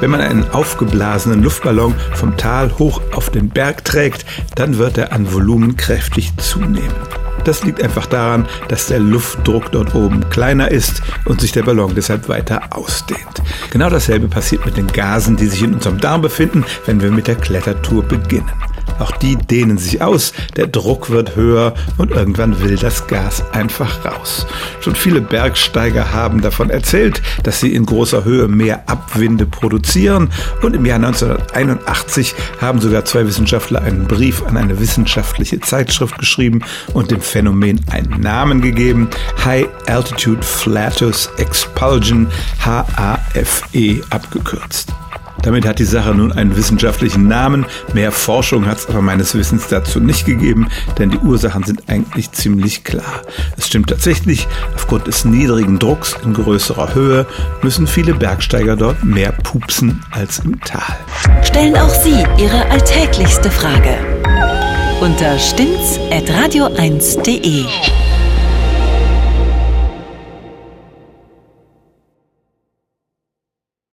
Wenn man einen aufgeblasenen Luftballon vom Tal hoch auf den Berg trägt, dann wird er an Volumen kräftig zunehmen. Das liegt einfach daran, dass der Luftdruck dort oben kleiner ist und sich der Ballon deshalb weiter ausdehnt. Genau dasselbe passiert mit den Gasen, die sich in unserem Darm befinden, wenn wir mit der Klettertour beginnen. Auch die dehnen sich aus, der Druck wird höher und irgendwann will das Gas einfach raus. Schon viele Bergsteiger haben davon erzählt, dass sie in großer Höhe mehr Abwinde produzieren und im Jahr 1981 haben sogar zwei Wissenschaftler einen Brief an eine wissenschaftliche Zeitschrift geschrieben und dem Phänomen einen Namen gegeben, High Altitude Flatus Expulsion, HAFE abgekürzt. Damit hat die Sache nun einen wissenschaftlichen Namen. Mehr Forschung hat es aber meines Wissens dazu nicht gegeben, denn die Ursachen sind eigentlich ziemlich klar. Es stimmt tatsächlich, aufgrund des niedrigen Drucks in größerer Höhe müssen viele Bergsteiger dort mehr pupsen als im Tal. Stellen auch Sie Ihre alltäglichste Frage unter stimmtz.radio1.de.